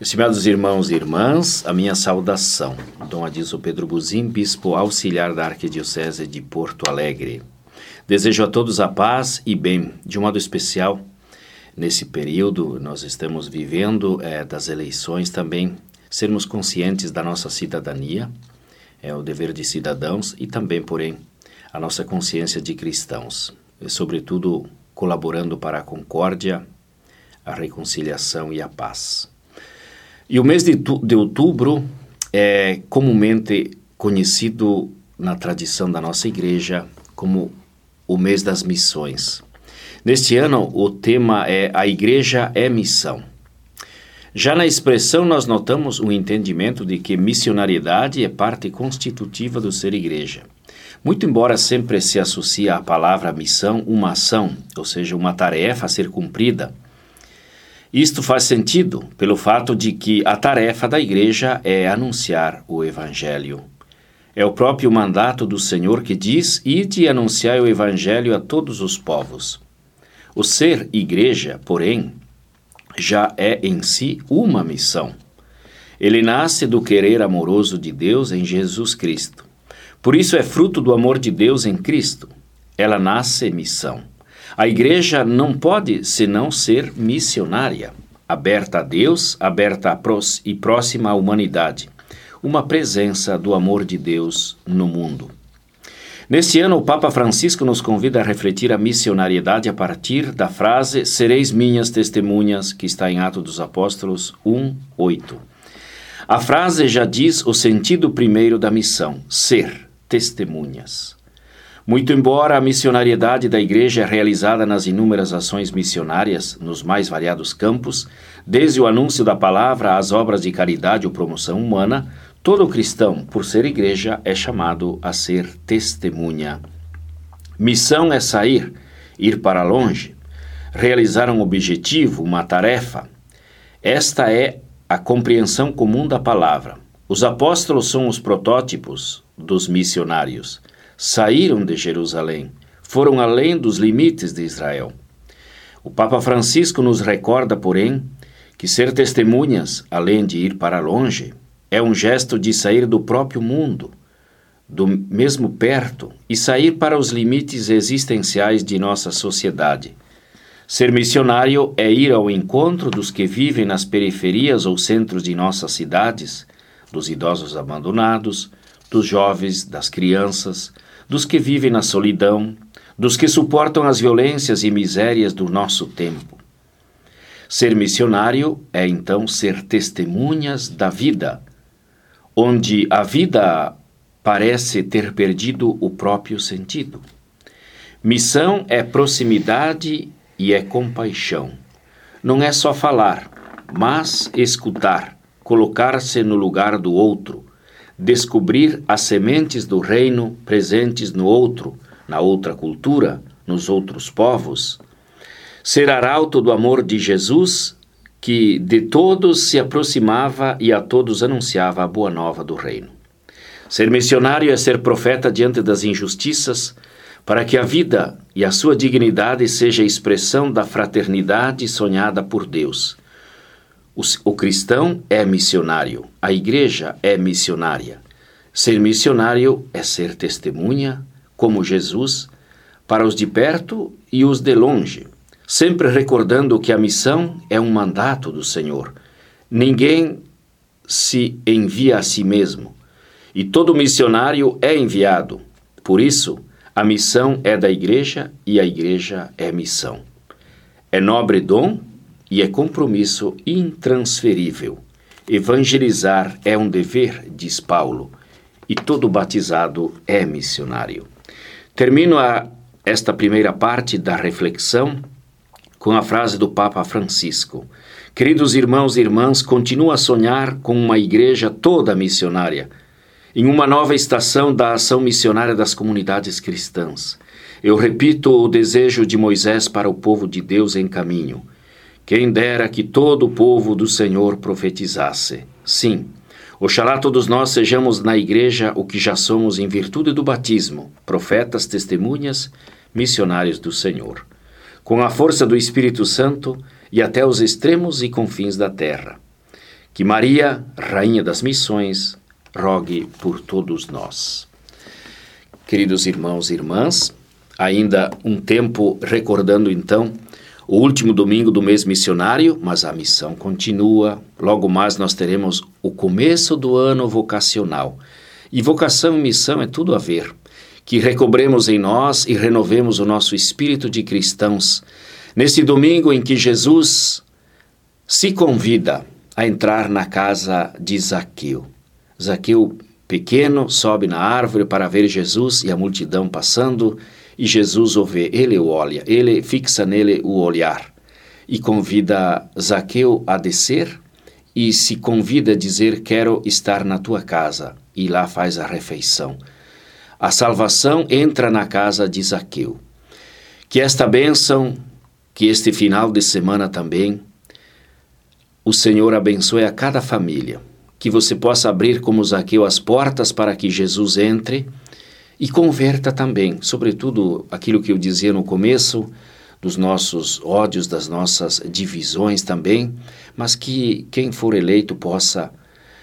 Estimados irmãos e irmãs, a minha saudação. Dom Adilson Pedro Buzim, bispo auxiliar da Arquidiocese de Porto Alegre. Desejo a todos a paz e bem. De um modo especial, nesse período nós estamos vivendo é, das eleições também, sermos conscientes da nossa cidadania, é o dever de cidadãos e também, porém, a nossa consciência de cristãos, e, sobretudo colaborando para a concórdia, a reconciliação e a paz. E o mês de, de outubro é comumente conhecido na tradição da nossa igreja como o mês das missões. Neste ano, o tema é A Igreja é Missão. Já na expressão, nós notamos o entendimento de que missionariedade é parte constitutiva do ser igreja. Muito embora sempre se associe à palavra missão uma ação, ou seja, uma tarefa a ser cumprida, isto faz sentido pelo fato de que a tarefa da igreja é anunciar o Evangelho. É o próprio mandato do Senhor que diz: Ide e anunciai o Evangelho a todos os povos. O ser igreja, porém, já é em si uma missão. Ele nasce do querer amoroso de Deus em Jesus Cristo. Por isso é fruto do amor de Deus em Cristo. Ela nasce missão. A igreja não pode senão ser missionária, aberta a Deus, aberta e próxima à humanidade, uma presença do amor de Deus no mundo. Neste ano, o Papa Francisco nos convida a refletir a missionariedade a partir da frase Sereis minhas testemunhas, que está em Atos dos Apóstolos 1, 8. A frase já diz o sentido primeiro da missão: ser testemunhas. Muito embora a missionariedade da Igreja é realizada nas inúmeras ações missionárias nos mais variados campos, desde o anúncio da palavra às obras de caridade ou promoção humana, todo cristão, por ser igreja, é chamado a ser testemunha. Missão é sair, ir para longe, realizar um objetivo, uma tarefa. Esta é a compreensão comum da palavra. Os apóstolos são os protótipos dos missionários saíram de Jerusalém, foram além dos limites de Israel. O Papa Francisco nos recorda, porém, que ser testemunhas, além de ir para longe, é um gesto de sair do próprio mundo, do mesmo perto, e sair para os limites existenciais de nossa sociedade. Ser missionário é ir ao encontro dos que vivem nas periferias ou centros de nossas cidades, dos idosos abandonados, dos jovens, das crianças, dos que vivem na solidão, dos que suportam as violências e misérias do nosso tempo. Ser missionário é então ser testemunhas da vida, onde a vida parece ter perdido o próprio sentido. Missão é proximidade e é compaixão. Não é só falar, mas escutar, colocar-se no lugar do outro, descobrir as sementes do reino presentes no outro, na outra cultura, nos outros povos. Ser arauto do amor de Jesus, que de todos se aproximava e a todos anunciava a boa nova do reino. Ser missionário é ser profeta diante das injustiças, para que a vida e a sua dignidade seja expressão da fraternidade sonhada por Deus o, o cristão é missionário, a igreja é missionária. Ser missionário é ser testemunha, como Jesus, para os de perto e os de longe, sempre recordando que a missão é um mandato do Senhor. Ninguém se envia a si mesmo, e todo missionário é enviado. Por isso, a missão é da igreja e a igreja é missão. É nobre dom e é compromisso intransferível. Evangelizar é um dever, diz Paulo, e todo batizado é missionário. Termino a, esta primeira parte da reflexão com a frase do Papa Francisco. Queridos irmãos e irmãs, continuo a sonhar com uma igreja toda missionária, em uma nova estação da ação missionária das comunidades cristãs. Eu repito o desejo de Moisés para o povo de Deus em caminho quem dera que todo o povo do Senhor profetizasse. Sim, oxalá todos nós sejamos na igreja o que já somos em virtude do batismo, profetas, testemunhas, missionários do Senhor. Com a força do Espírito Santo e até os extremos e confins da terra. Que Maria, Rainha das Missões, rogue por todos nós. Queridos irmãos e irmãs, ainda um tempo recordando então o último domingo do mês missionário, mas a missão continua. Logo mais nós teremos o começo do ano vocacional. E vocação e missão é tudo a ver. Que recobremos em nós e renovemos o nosso espírito de cristãos. Nesse domingo em que Jesus se convida a entrar na casa de Zaqueu. Zaqueu, pequeno, sobe na árvore para ver Jesus e a multidão passando e Jesus o vê, ele o olha, ele fixa nele o olhar e convida Zaqueu a descer e se convida a dizer: Quero estar na tua casa. E lá faz a refeição. A salvação entra na casa de Zaqueu. Que esta bênção, que este final de semana também, o Senhor abençoe a cada família. Que você possa abrir como Zaqueu as portas para que Jesus entre e converta também, sobretudo aquilo que eu dizia no começo, dos nossos ódios, das nossas divisões também, mas que quem for eleito possa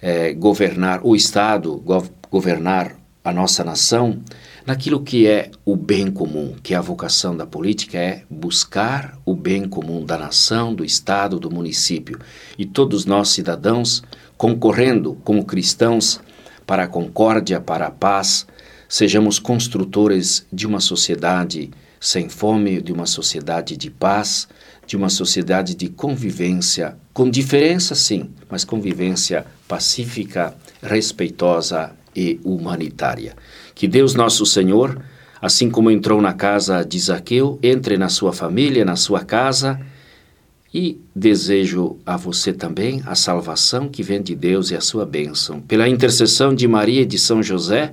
é, governar o Estado, go governar a nossa nação, naquilo que é o bem comum, que a vocação da política é buscar o bem comum da nação, do Estado, do município. E todos nós, cidadãos, concorrendo como cristãos para a concórdia, para a paz, sejamos construtores de uma sociedade sem fome, de uma sociedade de paz, de uma sociedade de convivência, com diferença sim, mas convivência pacífica, respeitosa e humanitária. Que Deus nosso Senhor, assim como entrou na casa de Zaqueu, entre na sua família, na sua casa, e desejo a você também a salvação que vem de Deus e a sua bênção. Pela intercessão de Maria e de São José,